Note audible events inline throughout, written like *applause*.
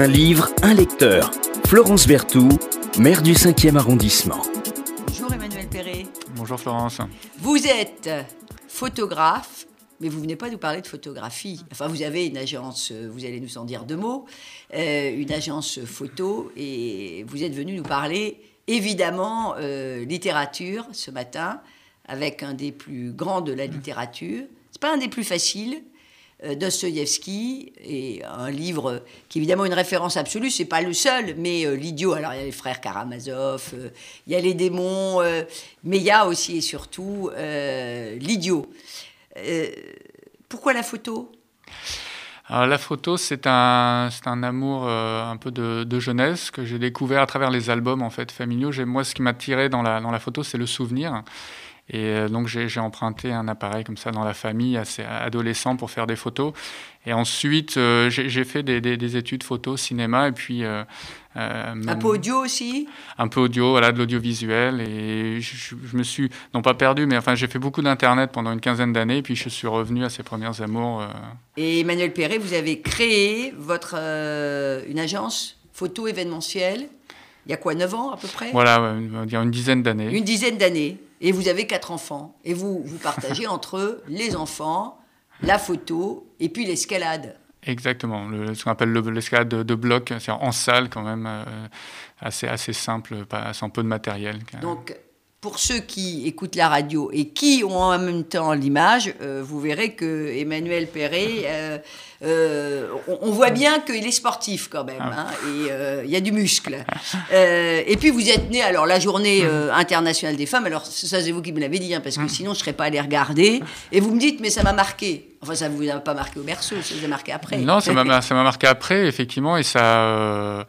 Un livre, un lecteur. Florence Berthoud, maire du 5e arrondissement. Bonjour Emmanuel Perret. Bonjour Florence. Vous êtes photographe, mais vous venez pas nous parler de photographie. Enfin, vous avez une agence, euh, vous allez nous en dire deux mots, euh, une agence photo, et vous êtes venu nous parler évidemment euh, littérature ce matin, avec un des plus grands de la littérature. C'est pas un des plus faciles. Euh, Dostoïevski et un livre qui est évidemment une référence absolue, c'est pas le seul, mais euh, l'idiot. Alors il y a les frères Karamazov, euh, il y a les démons, mais il y a aussi et surtout l'idiot. Pourquoi la photo? La photo, c'est un, un amour un peu de, jeunesse que j'ai découvert à travers les albums en fait familiaux. Moi, ce qui m'a tiré dans la, dans la photo, c'est le souvenir. Et euh, donc j'ai emprunté un appareil comme ça dans la famille, assez adolescent, pour faire des photos. Et ensuite, euh, j'ai fait des, des- des études photo, cinéma, et puis euh, euh, Un peu audio aussi? Un peu audio, voilà, de l'audiovisuel. Et je, me suis, non pas perdu, mais enfin, j'ai fait beaucoup d'internet pendant une quinzaine d'années, puis je suis revenu à ces premières amours. Et Emmanuel Perret, vous avez créé votre, une agence photo événementielle il y a quoi, 9 ans à peu près? Voilà, on va dire une dizaine d'années. Une dizaine d'années. Et vous avez quatre enfants. Et vous, vous partagez *laughs* entre les enfants, la photo et puis l'escalade. Exactement, le, ce qu'on appelle le- l'escalade de, de bloc, c'est en salle quand même, euh, assez, assez simple, pas, sans peu de matériel. Donc, pour ceux qui écoutent la radio et qui ont en même temps l'image, euh, vous verrez que Emmanuel Perret, euh, euh, on, on voit bien qu'il est sportif quand même, hein, et euh, il y a du muscle. Et puis vous êtes né, alors la journée euh, internationale des femmes, alors ça c'est vous qui me l'avez dit, hein, parce que sinon je ne serais pas allé regarder, et vous me dites, mais ça m'a marqué. Enfin, ça ne vous a pas marqué au berceau, ça vous a marqué après. Non, ça m'a ça m'a marqué après, effectivement, et ça, euh,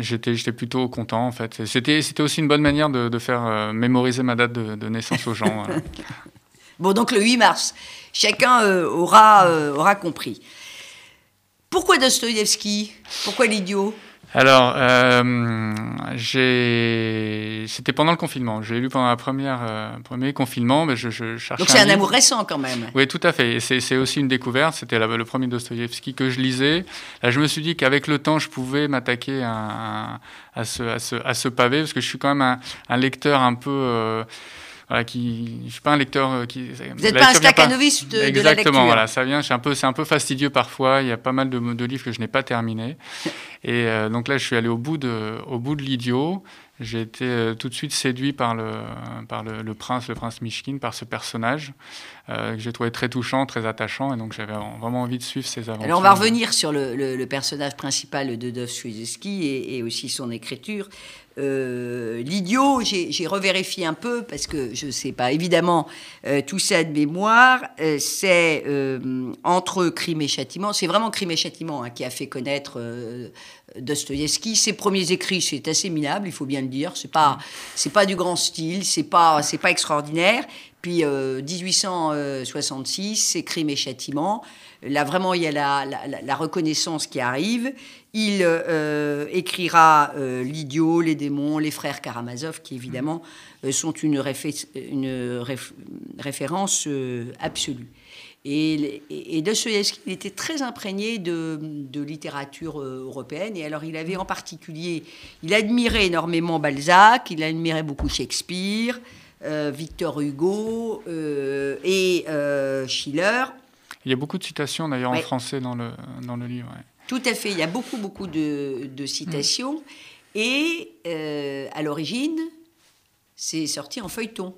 j'étais j'étais plutôt content en fait. C'était c'était aussi une bonne manière de, de faire mémoriser ma date de, naissance aux gens. euh. *laughs* Bon, donc le 8 mars, chacun euh, aura, euh, aura compris. Pourquoi Dostoïevski? Pourquoi l'idiot? Alors, euh, j'ai- c'était pendant le confinement. J'ai lu pendant le première euh, premier confinement, mais je, je cherchais. Donc c'est un amour récent quand même. Oui, tout à fait. C'est aussi une découverte. C'était la- le premier Dostoïevski que je lisais. Là, je me suis dit qu'avec le temps, je pouvais m'attaquer à, à- à ce, à, ce, à ce pavé, parce que je suis quand même un, un lecteur un peu. euh, voilà, qui, je suis pas un lecteur euh, qui. Vous n'êtes pas un staccanoviste de, de la lecture. Exactement, voilà, ça vient. C'est un peu, c'est un peu fastidieux parfois. Il y a pas mal de, de livres que je n'ai pas terminés. *laughs* Et euh, donc là, je suis allé au bout de, au bout de l'idiot. J'ai été euh, tout de suite séduit par le, par le, le prince, le prince Mishkin, par ce personnage que j'ai trouvé très touchant, très attachant, et donc j'avais vraiment envie de suivre ses aventures. Alors on va revenir sur le, personnage principal de Dostoïevski et, aussi son écriture. Euh, L'idiot, j'ai revérifié un peu parce que je ne sais pas évidemment euh, tout ça de mémoire. Euh, c'est euh, entre Crime et Châtiment. C'est vraiment Crime et Châtiment hein, qui a fait connaître euh, Dostoïevski. Ses premiers écrits, c'est assez minable, il faut bien le dire. C'est pas, pas du grand style, c'est pas, pas extraordinaire. Puis euh, 1866, c'est Crime et Châtiment. Là, vraiment, il y a la, la- la- la reconnaissance qui arrive. Il euh, écrira euh, L'idiot, les démons, les frères Karamazov, qui évidemment euh, sont une, réfé- une réf- référence euh, absolue. Et, et, et Dostoïevski, il était très imprégné de, de littérature euh, européenne. Et alors, il avait en particulier, il admirait énormément Balzac, il admirait beaucoup Shakespeare, euh, Victor Hugo euh, et euh, Schiller. Il y a beaucoup de citations d'ailleurs Ouais. en français dans le, dans le livre. ouais. Tout à fait, il y a beaucoup, beaucoup de, de citations. Et euh, à l'origine, c'est sorti en feuilleton.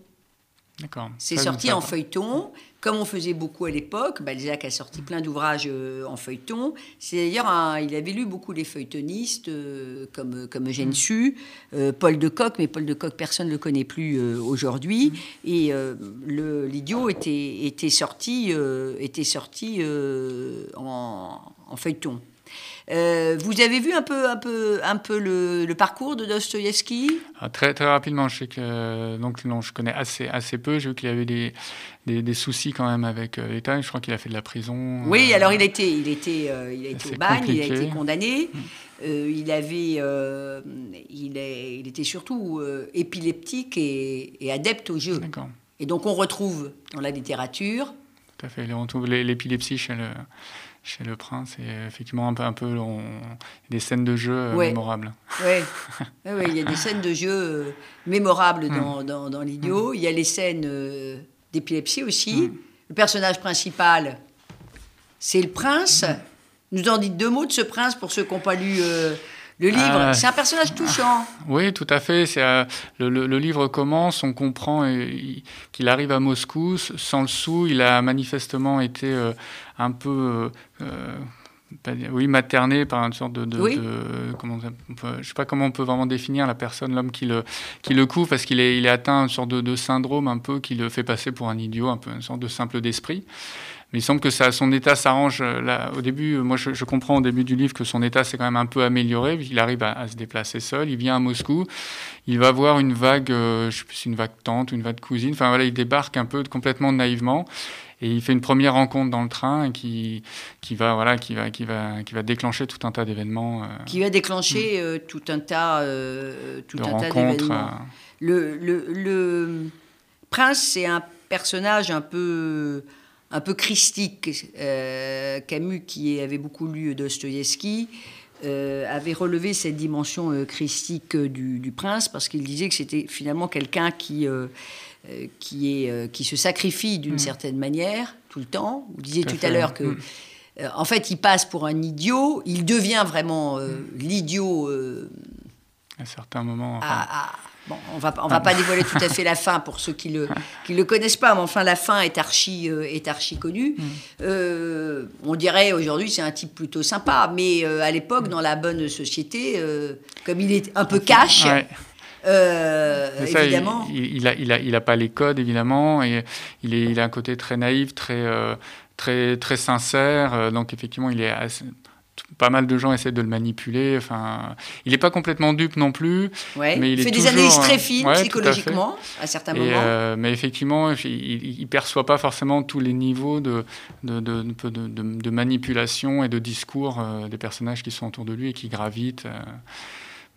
C'est sorti en feuilleton, comme on faisait beaucoup à l'époque. Balzac a sorti plein d'ouvrages euh, en feuilleton. C'est d'ailleurs, il avait lu beaucoup les feuilletonistes, euh, comme, comme Eugène Sue, euh, Paul de Kock, mais Paul de Kock, personne ne le connaît plus euh, aujourd'hui. Et euh, le- l'idiot était, était sorti, euh, était sorti euh, en, en feuilleton. Euh, vous avez vu un peu, un peu, un peu le, le parcours de Dostoïevski? Ah, très, très rapidement, je sais que euh, donc non, je connais assez, assez peu. J'ai vu qu'il y avait des, des, des soucis quand même avec euh, l'État. Je crois qu'il a fait de la prison. Oui, euh, alors il était, il était, il a été au bagne, il a compliqué. été condamné. Euh, il avait, il, est, il était surtout épileptique et, et adepte au jeu. D'accord. Et donc on retrouve dans la littérature Tout à fait. On retrouve l'é- l'épilepsie chez le, chez le prince. Et effectivement, un peu, un peu des scènes de jeu mémorables. Oui, *laughs* ouais, il y a des scènes de jeu mémorables dans, dans, dans l'idiot. Il y a les scènes d'épilepsie aussi. Le personnage principal, c'est le prince. Nous en dites deux mots de ce prince pour ceux qui n'ont pas lu le livre, euh, c'est un personnage touchant. Oui, tout à fait. C'est euh, le, livre commence, on comprend euh, qu'il arrive à Moscou sans le sou. Il a manifestement été un peu oui, materné par une sorte de, de, comment je sais pas comment on peut vraiment définir la personne, l'homme qui le qui le couvre parce qu'il est il est atteint une sorte de, syndrome un peu qui le fait passer pour un idiot, un peu une sorte de simple d'esprit. Mais il semble que ça, son état s'arrange. Euh, au début, euh, moi, je, comprends au début du livre que son état s'est quand même un peu amélioré. Il arrive à, se déplacer seul. Il vient à Moscou. Il va voir une vague, euh, je sais plus, une vague tante, une vague cousine. Enfin voilà, il débarque un peu complètement naïvement. Et il fait une première rencontre dans le train qui, qui, va, voilà, qui, va, qui, va, qui va déclencher tout un tas d'événements. qui va déclencher hmm. tout un tas, tout un tas d'événements. Le, le, le, prince, c'est un personnage un peu un peu christique. Euh, Camus, qui avait beaucoup lu Dostoïevski, euh, avait relevé cette dimension euh, christique du, prince parce qu'il disait que c'était finalement quelqu'un qui, qui, est, qui se sacrifie d'une mm. certaine manière tout le temps. Vous disiez tout, à l'heure que. Mm. En fait, il passe pour un idiot, il devient vraiment mm. l'idiot. à certains moments. Bon, on va, on va pas dévoiler tout à fait la fin pour ceux qui le, qui le connaissent pas, mais enfin la fin est archi, euh, est archi connue. Mm. Euh, on dirait aujourd'hui c'est un type plutôt sympa, mais euh, à l'époque dans la bonne société, comme il est un peu cash. évidemment. Il, n'a il, a, il, a, pas les codes évidemment et il, est, il a un côté très naïf, très très très sincère. donc effectivement, il est pas mal de gens essaient de le manipuler. Enfin, il n'est pas complètement dupe non plus. mais il, fait des analyses très fines psychologiquement à, certains moments. Euh, mais effectivement, il ne perçoit pas forcément tous les niveaux de, de, de, de manipulation et de discours euh, des personnages qui sont autour de lui et qui gravitent. Euh.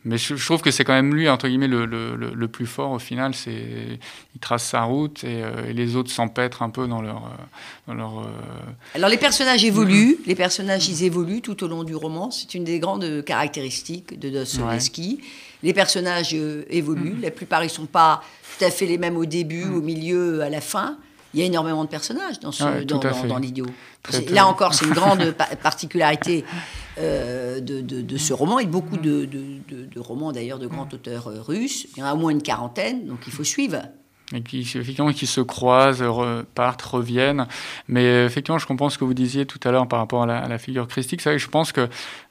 Mais je, trouve que c'est quand même lui, entre guillemets, le, le, le, plus fort au final. C'est, il trace sa route et, euh, les autres s'empêtrent un peu dans leur. Euh, dans leur euh, Alors les personnages évoluent, les personnages ils évoluent tout au long du roman. C'est une des grandes caractéristiques de Dostoevsky. Les personnages évoluent. Mm. La plupart ils sont pas tout à fait les mêmes au début, mm. au milieu, à la fin. Il y a énormément de personnages dans, ce, dans, dans, l'idiot. Là encore, c'est une grande *laughs* particularité euh, de, ce roman et beaucoup de, romans d'ailleurs de grands auteurs euh, russes. Il y en a au moins une quarantaine, donc il faut suivre. Et qui, effectivement, qui se croisent, repartent, reviennent. Mais euh, effectivement, je comprends ce que vous disiez tout à l'heure par rapport à la, figure christique. C'est vrai que je pense que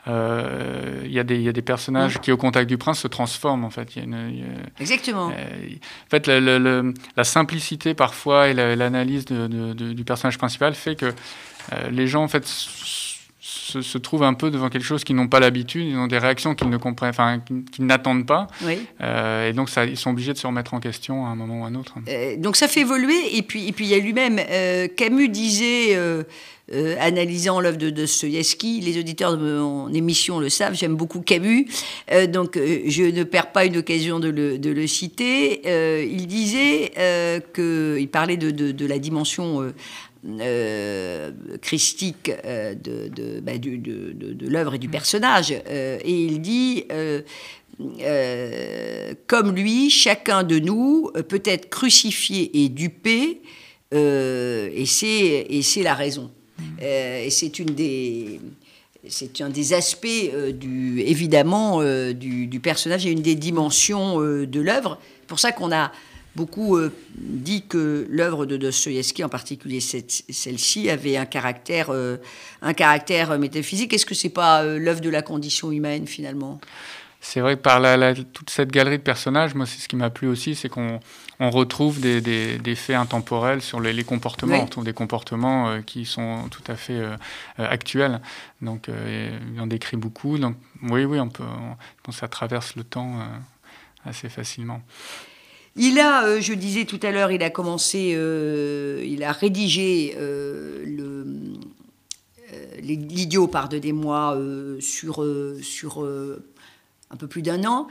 il y, a des personnages qui, au contact du prince, se transforment. En fait, exactement. en fait, la, simplicité parfois et l'analyse du personnage principal fait que les gens, en fait, se, trouvent un peu devant quelque chose qu'ils n'ont pas l'habitude, ils ont des réactions qu'ils ne comprennent, enfin, qu'ils n'attendent pas. Euh, et donc, ça, ils sont obligés de se remettre en question à un moment ou à un autre. Euh, donc, ça fait évoluer. Et puis, et puis il y a lui-même. Euh, Camus disait. analysant l'œuvre de Dostoïevski. Les auditeurs de mon émission le savent, j'aime beaucoup Camus, donc je ne perds pas une occasion de le, de le citer. il disait qu'il parlait de, de, de, la dimension euh, christique euh, de, bah, de, de, l'œuvre et du personnage. Euh, et il dit, comme lui, chacun de nous peut être crucifié et dupé, et c'est la raison. et c'est une des c'est un des aspects du, évidemment du, du, personnage et une des dimensions de l'œuvre. C'est pour ça qu'on a Beaucoup euh, dit que l'œuvre de Dostoïevski, en particulier celle-ci, avait un caractère, euh, un caractère métaphysique. Est-ce que c'est pas euh, l'œuvre de la condition humaine finalement? C'est vrai que par la, toute cette galerie de personnages, moi, c'est ce qui m'a plu aussi, c'est qu'on on retrouve des, des, faits intemporels sur les, comportements. On retrouve des comportements qui sont tout à fait actuels. Donc, il en décrit beaucoup. Donc, oui, oui, on peut, on, ça traverse le temps assez facilement. Il a, euh, je disais tout à l'heure, il a commencé, euh, il a rédigé euh, l'idiot, pardonnez-moi, sur, sur un peu plus d'un an.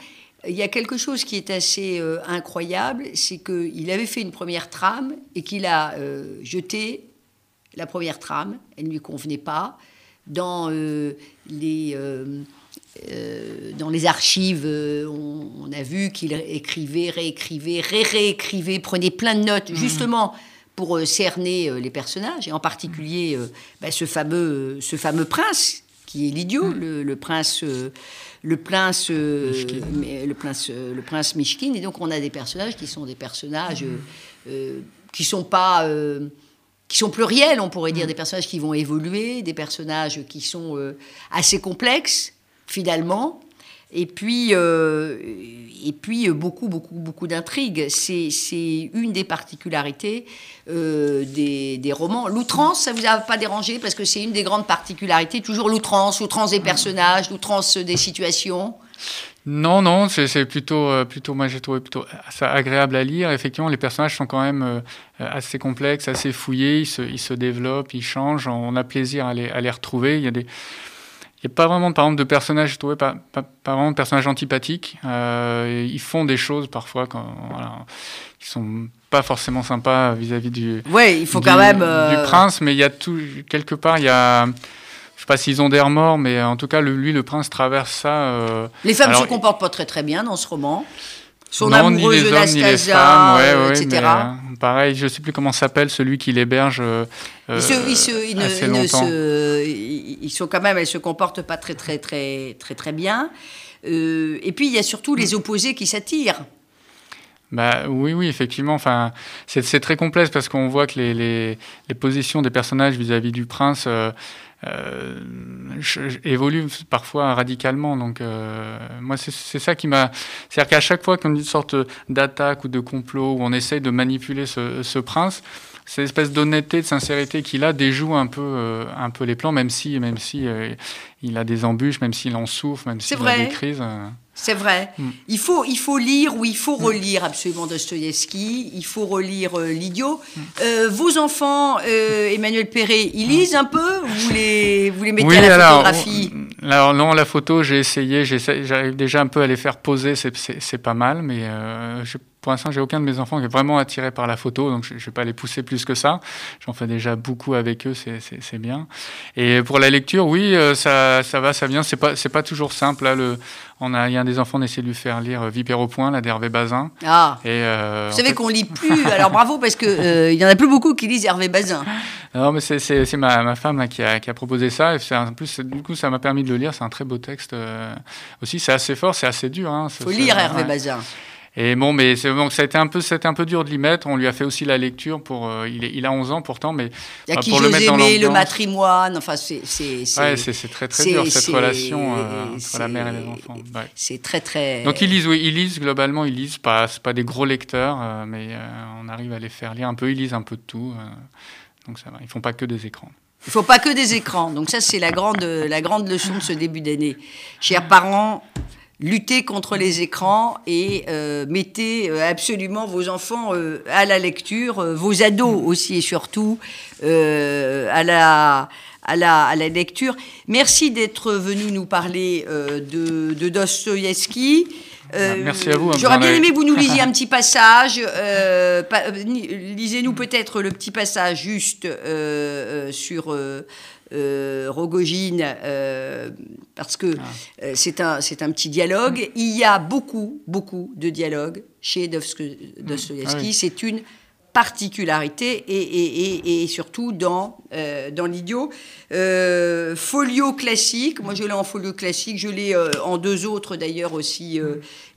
Il y a quelque chose qui est assez incroyable, c'est qu'il avait fait une première trame et qu'il a jeté la première trame, elle ne lui convenait pas. dans les euh, dans les archives, euh, on, a vu qu'il écrivait, réécrivait, ré-réécrivait, prenait plein de notes, mhm. justement pour euh, cerner les personnages, et en particulier bah, ce, fameux, ce fameux prince, qui est l'idiot, mhm. le, prince. le prince, le prince, le prince Mishkin, et donc on a des personnages qui sont des personnages mhm. qui sont pas qui sont pluriels, on pourrait dire, des personnages qui vont évoluer, des personnages qui sont assez complexes, finalement. Et puis, euh, et puis euh, beaucoup, beaucoup, beaucoup d'intrigues. C'est une des particularités euh, des, des, romans. L'outrance, ça vous a pas dérangé? Parce que c'est une des grandes particularités. Toujours l'outrance, l'outrance des personnages, l'outrance des situations? Non, non, c'est plutôt, plutôt, moi j'ai trouvé plutôt agréable à lire. Effectivement, les personnages sont quand même assez complexes, assez fouillés, ils se, ils se, développent, ils changent, on a plaisir à les, à les retrouver. Il y a des, n'y a pas vraiment, par exemple, de personnages, je trouvais pas, pas, vraiment de personnages antipathiques. Euh, ils font des choses parfois quand, voilà, qui sont pas forcément sympas vis-à-vis du. Ouais, il faut quand même. Euh, du prince, mais il y a tout quelque part, il y a. Je sais pas s'ils ont des remords, mais en tout cas, lui, le prince traverse ça. Euh, les femmes ne se comportent pas très très bien dans ce roman. Son non, amoureuse de Nastasia, ouais, ouais, etc. Mais, euh, pareil, je ne sais plus comment s'appelle celui qui l'héberge. Euh, ils, se, ils, se, ils, ne, ils, sont quand même, elles se comportent pas très très très très très bien. Euh, et puis il y a surtout les opposés qui s'attirent. Bah, oui, oui, effectivement. Enfin, c'est très complexe parce qu'on voit que les, les, les, positions des personnages vis-à-vis du prince euh, euh, évoluent parfois radicalement. Donc, euh, moi, c'est ça qui m'a. C'est-à-dire qu'à chaque fois qu'on a une sorte d'attaque ou de complot où on essaye de manipuler ce, ce prince, cette espèce d'honnêteté, de sincérité qu'il a déjoue un peu, euh, un peu les plans, même si, même si il a des embûches, même s'il en souffre, même s'il a des crises. Euh. C'est vrai. Mm. Il, faut, il faut lire ou il faut mm. relire absolument Dostoïevski. Il faut relire L'idiot. Mm. vos enfants, Emmanuel Perret, ils lisent un peu Vous les, vous les mettez à la photographie alors non, la photo, j'ai essayé, j'arrive déjà un peu à les faire poser, c'est pas mal, mais je pour l'instant, j'ai aucun de mes enfants qui est vraiment attiré par la photo, donc je ne vais pas les pousser plus que ça. J'en fais déjà beaucoup avec eux, c'est bien. Et pour la lecture, oui, euh, ça, ça va, ça vient. C'est pas, c'est pas toujours simple. Là, le, on a, il y a un des enfants, on essaie de lui faire lire euh, Vipère au point, là, d'Hervé Bazin. Ah. Et, euh, Vous savez qu'on lit plus. alors bravo parce que il y en a plus beaucoup qui lisent Hervé Bazin. *laughs* Non, mais c'est ma, ma, femme là, qui, a, qui, a, proposé ça. Et en plus, du coup, ça m'a permis de le lire. C'est un très beau texte. aussi, c'est assez fort, c'est assez dur. Hein, faut lire Hervé Bazin. Et bon, mais donc ça a été un peu, c'était un peu dur de l'y mettre. On lui a fait aussi la lecture pour. Euh, il, est, il, a 11 ans pourtant, mais il y a qui pour le mettre dans le matrimoine. Enfin, c'est c'est ouais, c'est très très dur cette relation euh, entre la mère et les enfants. Ouais. C'est très très. Donc ils lisent, oui, ils lisent globalement, ils lisent pas, c'est pas des gros lecteurs, euh, mais on arrive à les faire lire un peu. Ils lisent un peu de tout, donc ça va. Ils font pas que des écrans. Il faut pas que des écrans. Donc ça, c'est la grande, la grande leçon de ce début d'année. Chers parents, luttez contre les écrans et euh, mettez euh, absolument vos enfants euh, à la lecture, vos ados aussi et surtout à la, à, la, à la lecture. Merci d'être venu nous parler de, de Dostoïevski. Merci à vous. Hein, j'aurais bien aimé que vous nous lisiez *laughs* un petit passage. Lisez-nous peut-être le petit passage juste sur euh, Rogojine, euh, parce que ah. euh, c'est un, un petit dialogue. Il y a beaucoup, beaucoup de dialogues chez Dostoevsky. Ah c'est une particularité et, et, et, surtout dans, dans l'idiot. folio classique, moi je l'ai en folio classique, je l'ai en deux autres d'ailleurs aussi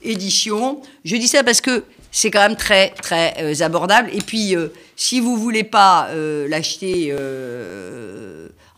éditions. Je dis ça parce que c'est quand même très très abordable. Et puis si vous voulez pas l'acheter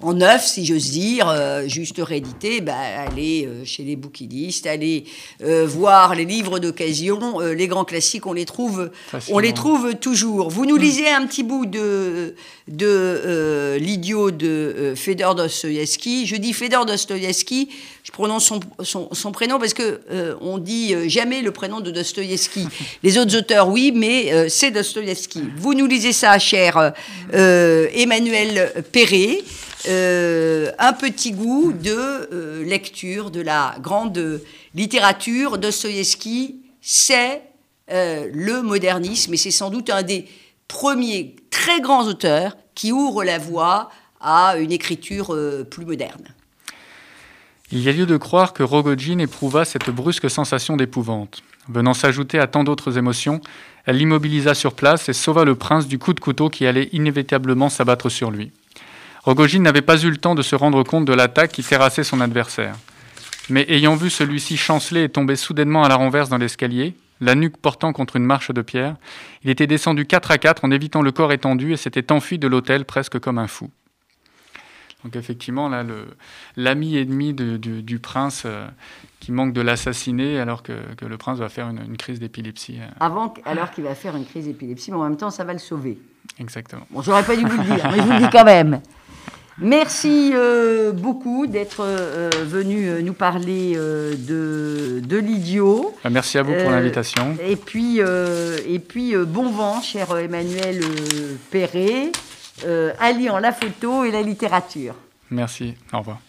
en neuf, si j'ose dire, euh, juste réédité, bah, aller euh, chez les bouquinistes, aller euh, voir les livres d'occasion, les grands classiques, on les trouve, on les trouve toujours. Vous nous hmm. lisez un petit bout de, de l'idiot de Fedor Dostoevsky. Je dis Fedor Dostoevsky, je prononce son, son, prénom parce que on dit jamais le prénom de Dostoevsky. *laughs* Les autres auteurs, oui, mais c'est Dostoevsky. Vous nous lisez ça, cher Emmanuel Perret. Euh, un petit goût de euh, lecture de la grande littérature. Dostoïevski, c'est euh, le modernisme et c'est sans doute un des premiers très grands auteurs qui ouvre la voie à une écriture plus moderne. Il y a lieu de croire que Rogojin éprouva cette brusque sensation d'épouvante. Venant s'ajouter à tant d'autres émotions, elle l'immobilisa sur place et sauva le prince du coup de couteau qui allait inévitablement s'abattre sur lui. Rogojin n'avait pas eu le temps de se rendre compte de l'attaque qui terrassait son adversaire. Mais ayant vu celui-ci chanceler et tomber soudainement à la renverse dans l'escalier, la nuque portant contre une marche de pierre, il était descendu quatre à quatre en évitant le corps étendu et s'était enfui de l'hôtel presque comme un fou. Donc effectivement, là, l'ami ennemi du, prince euh, qui manque de l'assassiner alors que, le prince va faire une, crise d'épilepsie. Euh. Avant, alors qu'il va faire une crise d'épilepsie, mais en même temps, ça va le sauver. Exactement. Bon, j'aurais pas dû vous le dire, mais je vous le dis quand même. Merci euh, beaucoup d'être venu nous parler de, de l'idiot. Merci à vous pour l'invitation. Et puis, et puis bon vent, cher Emmanuel Perret. Euh, alliant la photo et la littérature. Merci, au revoir.